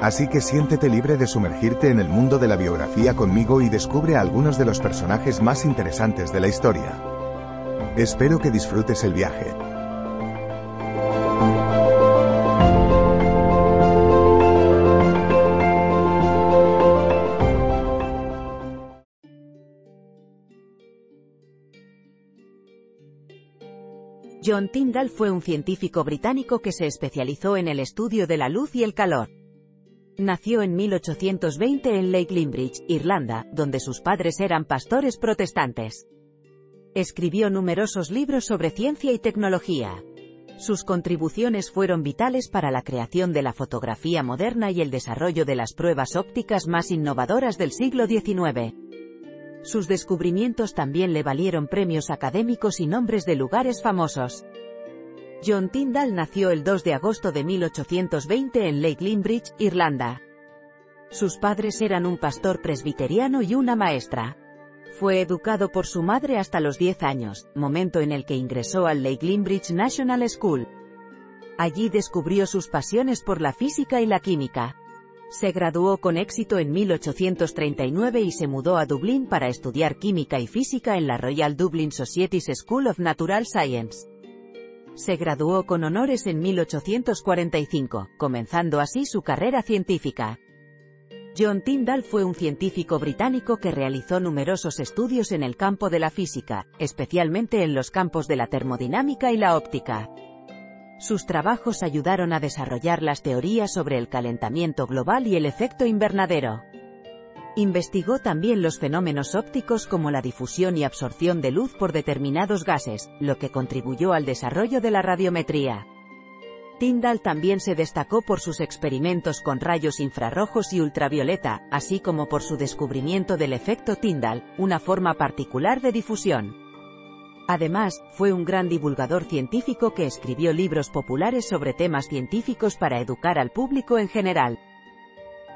Así que siéntete libre de sumergirte en el mundo de la biografía conmigo y descubre a algunos de los personajes más interesantes de la historia. Espero que disfrutes el viaje. John Tyndall fue un científico británico que se especializó en el estudio de la luz y el calor. Nació en 1820 en Lake Limbridge, Irlanda, donde sus padres eran pastores protestantes. Escribió numerosos libros sobre ciencia y tecnología. Sus contribuciones fueron vitales para la creación de la fotografía moderna y el desarrollo de las pruebas ópticas más innovadoras del siglo XIX. Sus descubrimientos también le valieron premios académicos y nombres de lugares famosos. John Tyndall nació el 2 de agosto de 1820 en Lake Limbridge, Irlanda. Sus padres eran un pastor presbiteriano y una maestra. Fue educado por su madre hasta los 10 años, momento en el que ingresó al Lake Limbridge National School. Allí descubrió sus pasiones por la física y la química. Se graduó con éxito en 1839 y se mudó a Dublín para estudiar química y física en la Royal Dublin Society's School of Natural Science se graduó con honores en 1845, comenzando así su carrera científica. John Tyndall fue un científico británico que realizó numerosos estudios en el campo de la física, especialmente en los campos de la termodinámica y la óptica. Sus trabajos ayudaron a desarrollar las teorías sobre el calentamiento global y el efecto invernadero. Investigó también los fenómenos ópticos como la difusión y absorción de luz por determinados gases, lo que contribuyó al desarrollo de la radiometría. Tyndall también se destacó por sus experimentos con rayos infrarrojos y ultravioleta, así como por su descubrimiento del efecto Tyndall, una forma particular de difusión. Además, fue un gran divulgador científico que escribió libros populares sobre temas científicos para educar al público en general.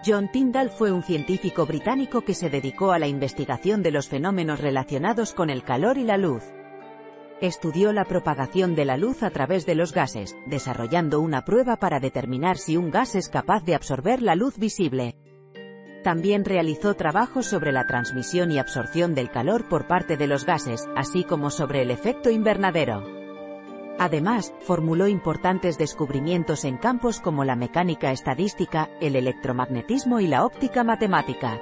John Tyndall fue un científico británico que se dedicó a la investigación de los fenómenos relacionados con el calor y la luz. Estudió la propagación de la luz a través de los gases, desarrollando una prueba para determinar si un gas es capaz de absorber la luz visible. También realizó trabajos sobre la transmisión y absorción del calor por parte de los gases, así como sobre el efecto invernadero. Además, formuló importantes descubrimientos en campos como la mecánica estadística, el electromagnetismo y la óptica matemática.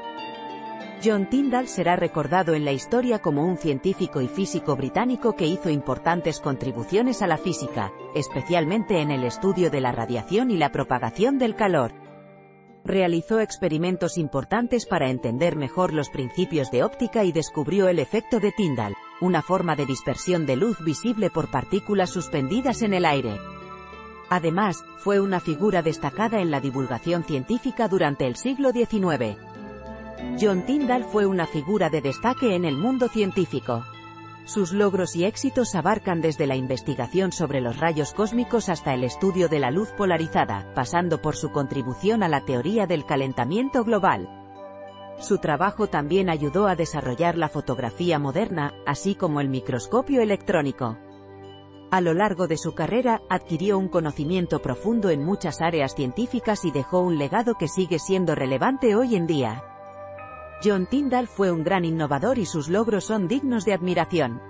John Tyndall será recordado en la historia como un científico y físico británico que hizo importantes contribuciones a la física, especialmente en el estudio de la radiación y la propagación del calor. Realizó experimentos importantes para entender mejor los principios de óptica y descubrió el efecto de Tyndall una forma de dispersión de luz visible por partículas suspendidas en el aire. Además, fue una figura destacada en la divulgación científica durante el siglo XIX. John Tyndall fue una figura de destaque en el mundo científico. Sus logros y éxitos abarcan desde la investigación sobre los rayos cósmicos hasta el estudio de la luz polarizada, pasando por su contribución a la teoría del calentamiento global. Su trabajo también ayudó a desarrollar la fotografía moderna, así como el microscopio electrónico. A lo largo de su carrera, adquirió un conocimiento profundo en muchas áreas científicas y dejó un legado que sigue siendo relevante hoy en día. John Tyndall fue un gran innovador y sus logros son dignos de admiración.